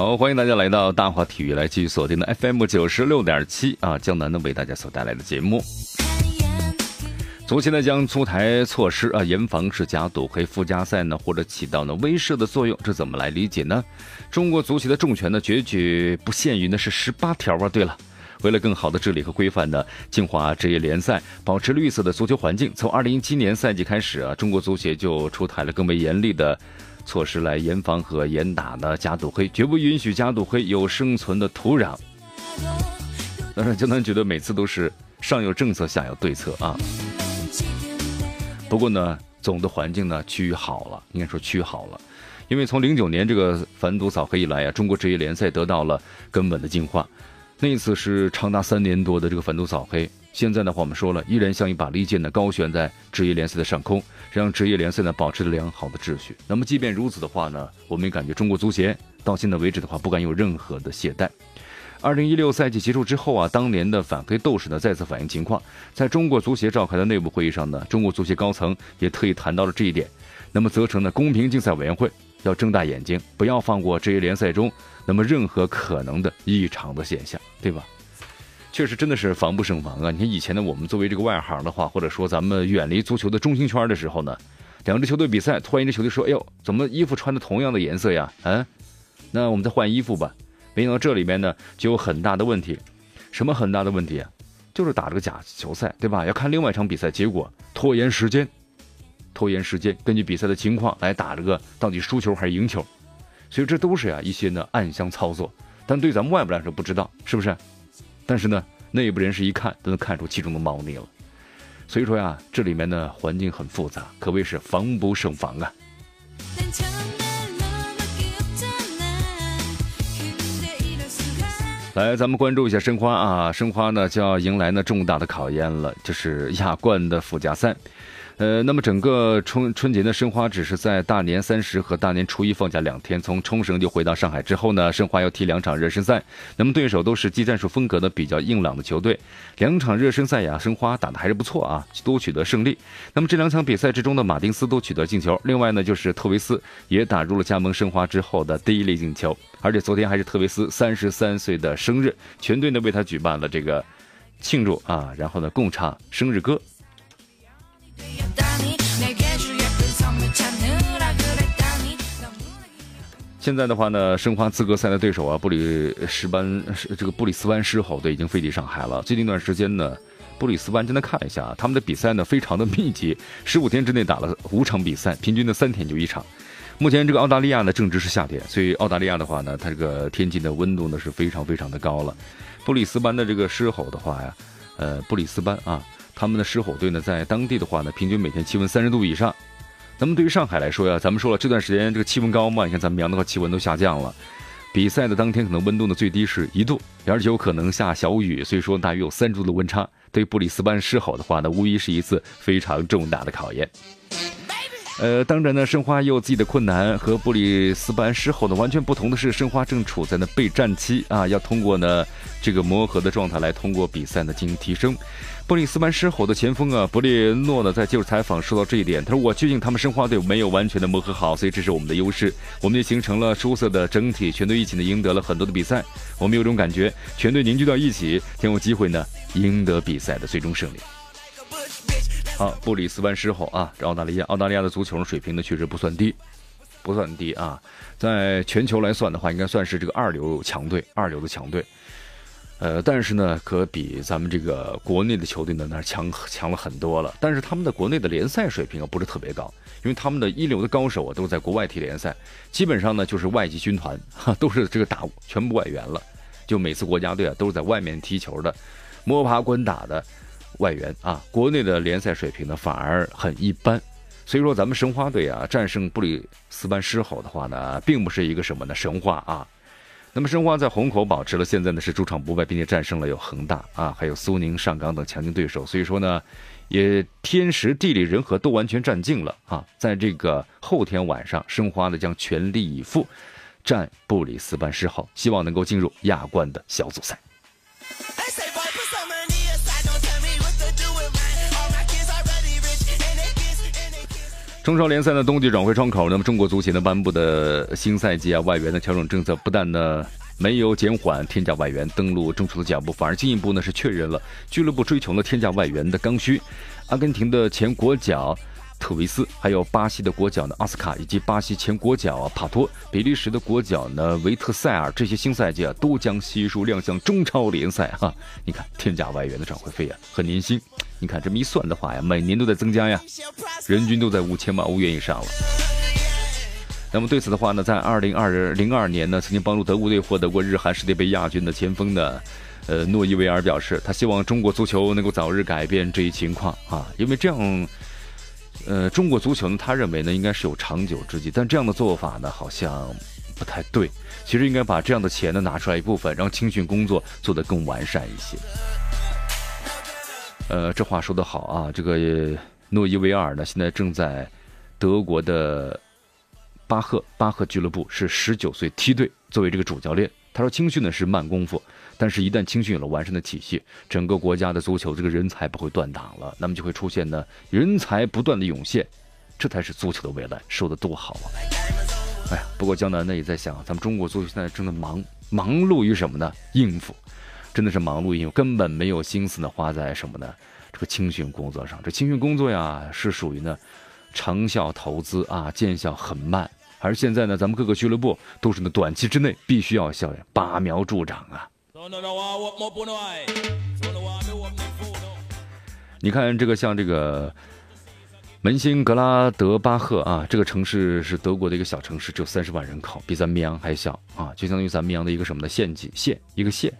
好，欢迎大家来到大话体育，来继续锁定的 FM 九十六点七啊，江南呢为大家所带来的节目。足协呢将出台措施啊，严防是假赌黑附加赛呢，或者起到呢威慑的作用，这怎么来理解呢？中国足协的重拳呢，绝举不限于呢是十八条啊。对了，为了更好的治理和规范呢，净化职业联赛，保持绿色的足球环境，从二零一七年赛季开始啊，中国足协就出台了更为严厉的。措施来严防和严打的假赌黑，绝不允许假赌黑有生存的土壤。当然，江南觉得每次都是上有政策，下有对策啊。不过呢，总的环境呢趋于好了，应该说趋于好了。因为从零九年这个反赌扫黑以来啊，中国职业联赛得到了根本的净化。那一次是长达三年多的这个反赌扫黑。现在的话，我们说了，依然像一把利剑呢，高悬在职业联赛的上空，让职业联赛呢保持着良好的秩序。那么，即便如此的话呢，我们也感觉中国足协到现在为止的话，不敢有任何的懈怠。二零一六赛季结束之后啊，当年的反黑斗士呢再次反映情况，在中国足协召开的内部会议上呢，中国足协高层也特意谈到了这一点。那么，责成呢公平竞赛委员会要睁大眼睛，不要放过职业联赛中那么任何可能的异常的现象，对吧？确实真的是防不胜防啊！你看以前呢，我们作为这个外行的话，或者说咱们远离足球的中心圈的时候呢，两支球队比赛，突然一支球队说：“哎呦，怎么衣服穿的同样的颜色呀？”啊，那我们再换衣服吧。没想到这里面呢就有很大的问题，什么很大的问题啊？就是打这个假球赛，对吧？要看另外一场比赛结果，拖延时间，拖延时间，根据比赛的情况来打这个到底输球还是赢球，所以这都是呀一些呢暗箱操作，但对咱们外部来说不知道，是不是？但是呢，内部人士一看都能看出其中的猫腻了，所以说呀，这里面呢环境很复杂，可谓是防不胜防啊。来，咱们关注一下申花啊，申花呢就要迎来呢重大的考验了，就是亚冠的附加赛。呃，那么整个春春节的申花只是在大年三十和大年初一放假两天，从冲绳就回到上海之后呢，申花要踢两场热身赛。那么对手都是技战术风格的比较硬朗的球队，两场热身赛呀，申花打的还是不错啊，都取得胜利。那么这两场比赛之中的马丁斯都取得进球，另外呢就是特维斯也打入了加盟申花之后的第一粒进球，而且昨天还是特维斯三十三岁的生日，全队呢为他举办了这个庆祝啊，然后呢共唱生日歌。现在的话呢，申花资格赛的对手啊，布里斯班这个布里斯班狮吼队已经飞抵上海了。最近一段时间呢，布里斯班真的看一下，他们的比赛呢非常的密集，十五天之内打了五场比赛，平均的三天就一场。目前这个澳大利亚呢正值是夏天，所以澳大利亚的话呢，它这个天气的温度呢是非常非常的高了。布里斯班的这个狮吼的话呀，呃，布里斯班啊。他们的狮吼队呢，在当地的话呢，平均每天气温三十度以上。那么对于上海来说呀，咱们说了这段时间这个气温高嘛，你看咱们阳的话气温都下降了。比赛的当天可能温度呢最低是一度，而且有可能下小雨，所以说大约有三度的温差。对布里斯班狮吼的话呢，无疑是一次非常重大的考验。呃，当然呢，申花也有自己的困难，和布里斯班狮吼呢完全不同的是，申花正处在呢备战期啊，要通过呢这个磨合的状态来通过比赛呢进行提升。布里斯班狮吼的前锋啊，布列诺呢，在接受采访说到这一点，他说：“我确定他们申花队没有完全的磨合好，所以这是我们的优势。我们就形成了出色的整体，全队一起呢赢得了很多的比赛。我们有种感觉，全队凝聚到一起，挺有机会呢赢得比赛的最终胜利。”好，布里斯班狮吼啊，这澳大利亚，澳大利亚的足球水平呢确实不算低，不算低啊，在全球来算的话，应该算是这个二流强队，二流的强队。呃，但是呢，可比咱们这个国内的球队呢，那强强了很多了。但是他们的国内的联赛水平啊，不是特别高，因为他们的一流的高手啊，都在国外踢联赛，基本上呢就是外籍军团，哈，都是这个打全部外援了。就每次国家队啊，都是在外面踢球的，摸爬滚打的外援啊。国内的联赛水平呢，反而很一般。所以说，咱们申花队啊，战胜布里斯班狮吼的话呢，并不是一个什么呢神话啊。那么申花在虹口保持了现在呢是主场不败，并且战胜了有恒大啊，还有苏宁、上港等强劲对手，所以说呢，也天时地利人和都完全占尽了啊。在这个后天晚上，申花呢将全力以赴战布里斯班狮吼，希望能够进入亚冠的小组赛。中超联赛的冬季转会窗口，那么中国足协呢颁布的新赛季啊外援的调整政策，不但呢没有减缓天价外援登陆中超的脚步，反而进一步呢是确认了俱乐部追求了天价外援的刚需。阿根廷的前国脚。特维斯，还有巴西的国脚呢奥斯卡，以及巴西前国脚啊帕托，比利时的国脚呢维特塞尔，这些新赛季啊都将悉数亮相中超联赛哈。你看天价外援的转会费啊和年薪，你看这么一算的话呀，每年都在增加呀，人均都在五千万欧元以上了。那么对此的话呢，在二零二零二年呢，曾经帮助德国队获得过日韩世界杯亚军的前锋的，呃诺伊维尔表示，他希望中国足球能够早日改变这一情况啊，因为这样。呃，中国足球呢，他认为呢，应该是有长久之计，但这样的做法呢，好像不太对。其实应该把这样的钱呢拿出来一部分，让青训工作做得更完善一些。呃，这话说得好啊，这个诺伊维尔呢，现在正在德国的巴赫巴赫俱乐部是十九岁梯队，作为这个主教练。他说青训呢是慢功夫。但是，一旦青训有了完善的体系，整个国家的足球这个人才不会断档了，那么就会出现呢人才不断的涌现，这才是足球的未来，说的多好啊！哎呀，不过江南呢也在想，咱们中国足球现在正在忙忙碌于什么呢？应付，真的是忙碌应付，根本没有心思呢花在什么呢？这个青训工作上。这青训工作呀是属于呢长效投资啊，见效很慢。而现在呢，咱们各个俱乐部都是呢短期之内必须要效拔苗助长啊。你看这个像这个门兴格拉德巴赫啊，这个城市是德国的一个小城市，只有三十万人口，比咱绵阳还小啊，就相当于咱绵阳的一个什么的县级县一个县，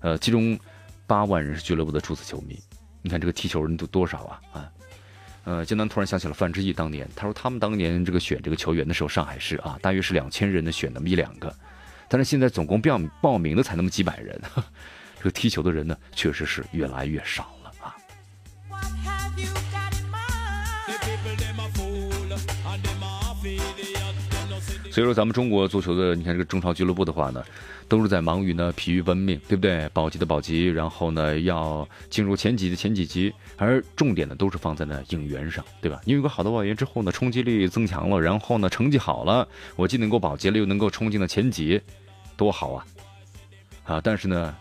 呃，其中八万人是俱乐部的注册球迷。你看这个踢球人都多少啊啊？呃，江南突然想起了范志毅当年，他说他们当年这个选这个球员的时候，上海市啊，大约是两千人的选那么一两个。但是现在总共报报名的才那么几百人，这个踢球的人呢，确实是越来越少所以说，咱们中国足球的，你看这个中超俱乐部的话呢，都是在忙于呢疲于奔命，对不对？保级的保级，然后呢要进入前几的前几级，而重点呢都是放在呢引援上，对吧？你有个好的外援之后呢，冲击力增强了，然后呢成绩好了，我既能够保级了，又能够冲进了前几。多好啊，啊！但是呢，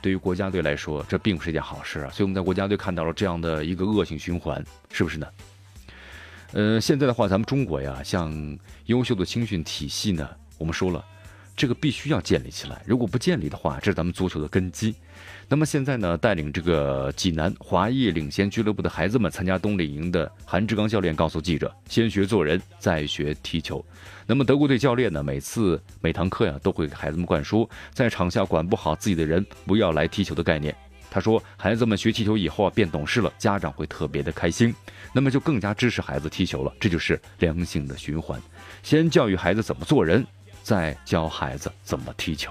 对于国家队来说，这并不是一件好事啊。所以我们在国家队看到了这样的一个恶性循环，是不是呢？呃，现在的话，咱们中国呀，像优秀的青训体系呢，我们说了，这个必须要建立起来。如果不建立的话，这是咱们足球的根基。那么现在呢，带领这个济南华裔领先俱乐部的孩子们参加冬令营的韩志刚教练告诉记者：“先学做人，再学踢球。”那么德国队教练呢，每次每堂课呀，都会给孩子们灌输，在场下管不好自己的人，不要来踢球的概念。他说：“孩子们学踢球以后啊，变懂事了，家长会特别的开心，那么就更加支持孩子踢球了。这就是良性的循环，先教育孩子怎么做人，再教孩子怎么踢球。”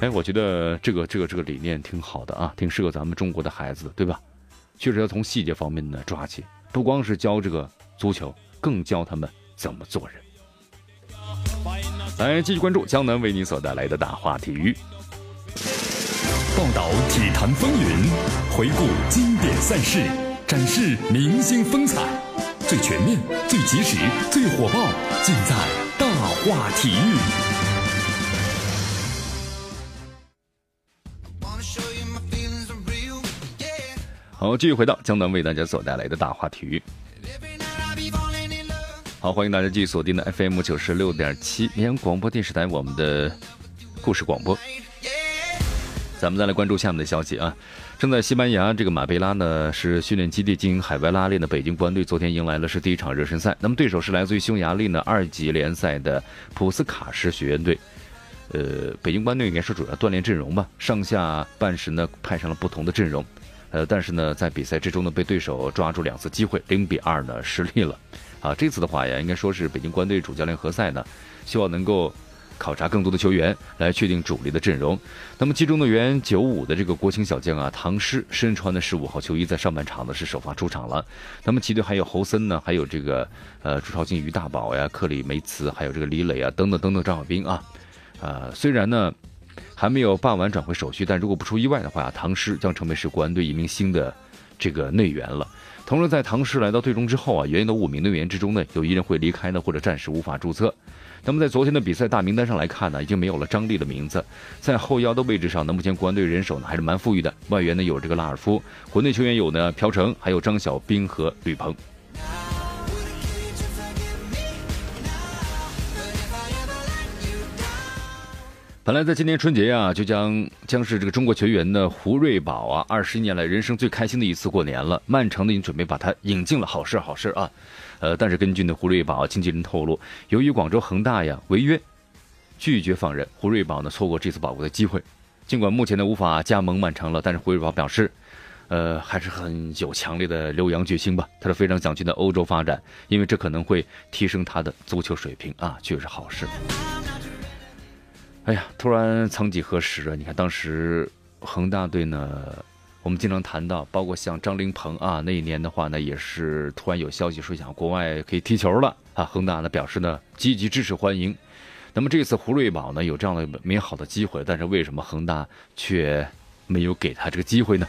哎，我觉得这个这个这个理念挺好的啊，挺适合咱们中国的孩子，对吧？确实要从细节方面呢抓起，不光是教这个足球，更教他们怎么做人。来，继续关注江南为您所带来的大话体育，报道体坛风云，回顾经典赛事，展示明星风采，最全面、最及时、最火爆，尽在大话体育。好，继续回到江南为大家所带来的大话体育。好，欢迎大家继续锁定的 FM 九十六点七绵阳广播电视台，我们的故事广播。咱们再来关注下面的消息啊，正在西班牙这个马贝拉呢是训练基地进行海外拉练的北京国安队，昨天迎来了是第一场热身赛。那么对手是来自于匈牙利呢二级联赛的普斯卡什学院队。呃，北京国安队应该是主要锻炼阵容吧，上下半时呢派上了不同的阵容。呃，但是呢，在比赛之中呢，被对手抓住两次机会，零比二呢失利了。啊，这次的话呀，应该说是北京国安队主教练何塞呢，希望能够考察更多的球员，来确定主力的阵容。那么其中的原九五的这个国青小将啊，唐诗身穿的十五号球衣，在上半场呢是首发出场了。那么其队还有侯森呢，还有这个呃朱朝金、于大宝呀、克里梅茨，还有这个李磊啊等等等等张小兵啊。呃，虽然呢还没有办完转会手续，但如果不出意外的话，唐诗将成为是国安队一名新的这个内援了。同时，在唐诗来到队中之后啊，原有的五名队员之中呢，有一人会离开呢，或者暂时无法注册。那么在昨天的比赛大名单上来看呢，已经没有了张力的名字。在后腰的位置上呢，目前国安队人手呢还是蛮富裕的。外援呢有这个拉尔夫，国内球员有呢朴成，还有张小兵和吕鹏。本来在今年春节呀，就将将是这个中国球员的胡瑞宝啊，二十一年来人生最开心的一次过年了。曼城呢已经准备把他引进了，好事好事啊。呃，但是根据呢胡瑞宝经纪人透露，由于广州恒大呀违约，拒绝放人，胡瑞宝呢错过这次宝贵的机会。尽管目前呢无法加盟曼城了，但是胡瑞宝表示，呃，还是很有强烈的留洋决心吧。他是非常想去在欧洲发展，因为这可能会提升他的足球水平啊，确实好事。哎呀，突然曾几何时啊！你看当时恒大队呢，我们经常谈到，包括像张琳芃啊，那一年的话呢，也是突然有消息说想国外可以踢球了啊。恒大呢表示呢积极支持欢迎。那么这次胡瑞宝呢有这样的美好的机会，但是为什么恒大却没有给他这个机会呢？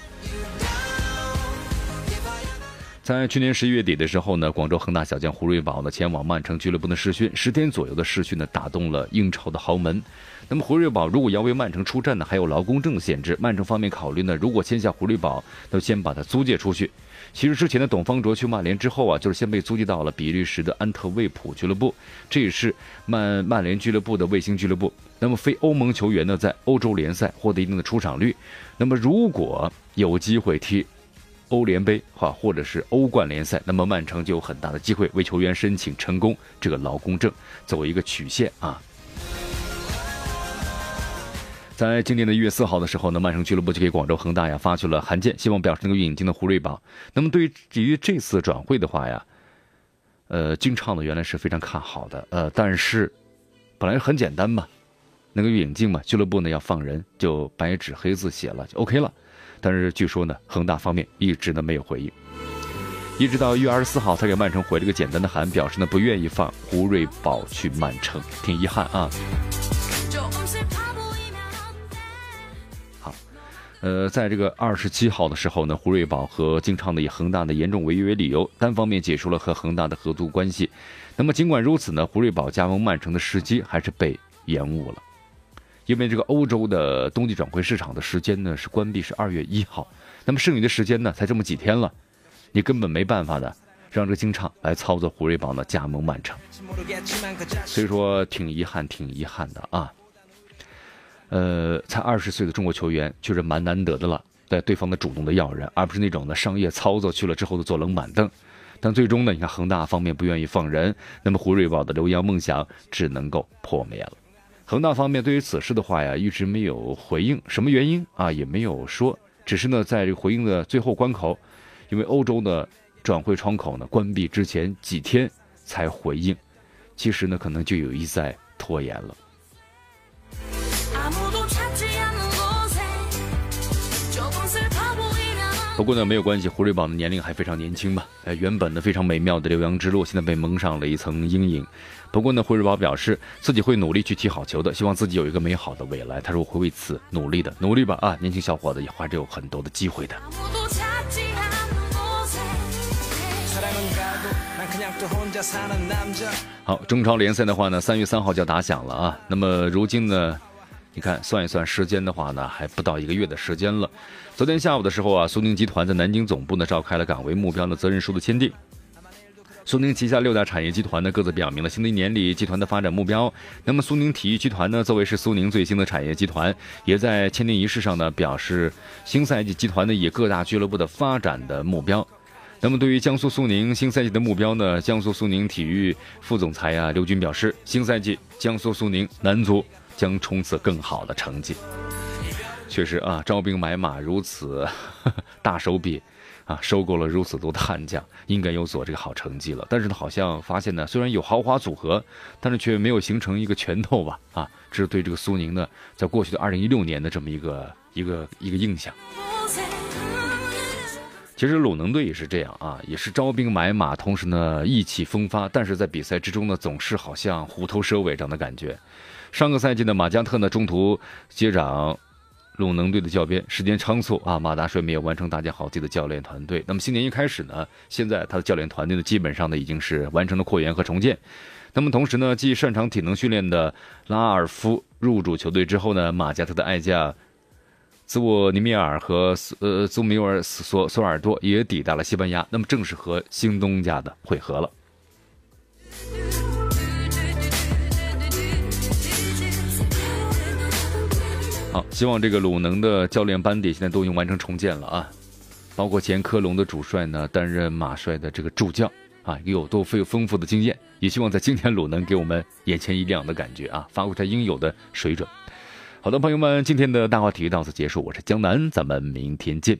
在去年十一月底的时候呢，广州恒大小将胡瑞宝呢前往曼城俱乐部的试训，十天左右的试训呢打动了英超的豪门。那么胡瑞宝如果要为曼城出战呢，还有劳工证的限制。曼城方面考虑呢，如果签下胡瑞宝，那先把他租借出去。其实之前的董方卓去曼联之后啊，就是先被租借到了比利时的安特卫普俱乐部，这也是曼曼联俱乐部的卫星俱乐部。那么非欧盟球员呢，在欧洲联赛获得一定的出场率。那么如果有机会踢。欧联杯哈，或者是欧冠联赛，那么曼城就有很大的机会为球员申请成功这个劳工证，走一个曲线啊。在今年的一月四号的时候呢，曼城俱乐部就给广州恒大呀发去了函件，希望表示能够引进的胡瑞宝。那么对于这次转会的话呀，呃，金畅呢原来是非常看好的，呃，但是本来很简单嘛，能够引进嘛，俱乐部呢要放人，就白纸黑字写了就 OK 了。但是据说呢，恒大方面一直呢没有回应，一直到一月二十四号，才给曼城回了个简单的函，表示呢不愿意放胡瑞宝去曼城，挺遗憾啊。好，呃，在这个二十七号的时候呢，胡瑞宝和金昌呢以恒大的严重违约为理由，单方面解除了和恒大的合租关系。那么尽管如此呢，胡瑞宝加盟曼城的时机还是被延误了。因为这个欧洲的冬季转会市场的时间呢是关闭是二月一号，那么剩余的时间呢才这么几天了，你根本没办法的让这个金畅来操作胡瑞宝呢加盟曼城，所以说挺遗憾，挺遗憾的啊。呃，才二十岁的中国球员确实蛮难得的了，在对方的主动的要人，而不是那种的商业操作去了之后的坐冷板凳。但最终呢，你看恒大方面不愿意放人，那么胡瑞宝的留洋梦想只能够破灭了。恒大方面对于此事的话呀，一直没有回应，什么原因啊也没有说，只是呢，在这个回应的最后关口，因为欧洲的转会窗口呢关闭之前几天才回应，其实呢可能就有意在拖延了。不过呢，没有关系，胡瑞宝的年龄还非常年轻嘛。呃，原本呢非常美妙的留洋之路，现在被蒙上了一层阴影。不过呢，胡瑞宝表示自己会努力去踢好球的，希望自己有一个美好的未来。他说我会为此努力的，努力吧啊！年轻小伙子也还是有很多的机会的。好，中超联赛的话呢，三月三号就要打响了啊。那么如今呢？你看，算一算时间的话呢，还不到一个月的时间了。昨天下午的时候啊，苏宁集团在南京总部呢召开了岗位目标的责任书的签订。苏宁旗下六大产业集团呢各自表明了新的一年里集团的发展目标。那么苏宁体育集团呢，作为是苏宁最新的产业集团，也在签订仪式上呢表示，新赛季集团呢以各大俱乐部的发展的目标。那么对于江苏苏宁新赛季的目标呢，江苏苏宁体育副总裁啊刘军表示，新赛季江苏苏宁男足。将冲刺更好的成绩。确实啊，招兵买马如此 大手笔，啊，收购了如此多的悍将，应该有所这个好成绩了。但是呢，好像发现呢，虽然有豪华组合，但是却没有形成一个拳头吧？啊，这是对这个苏宁呢，在过去的二零一六年的这么一个一个一个印象。其实鲁能队也是这样啊，也是招兵买马，同时呢意气风发，但是在比赛之中呢，总是好像虎头蛇尾这样的感觉。上个赛季的马加特呢，中途接掌鲁能队的教鞭，时间仓促啊，马大帅没有完成搭建好自己的教练团队。那么新年一开始呢，现在他的教练团队呢，基本上呢已经是完成了扩员和重建。那么同时呢，继擅长体能训练的拉尔夫入主球队之后呢，马加特的爱将。兹沃尼米尔和呃苏米尔索索尔多也抵达了西班牙，那么正式和新东家的会合了。好，希望这个鲁能的教练班底现在都已经完成重建了啊，包括前科隆的主帅呢担任马帅的这个助教啊，有多富丰富的经验，也希望在今天鲁能给我们眼前一亮的感觉啊，发挥他应有的水准。好的，朋友们，今天的大话体育到此结束。我是江南，咱们明天见。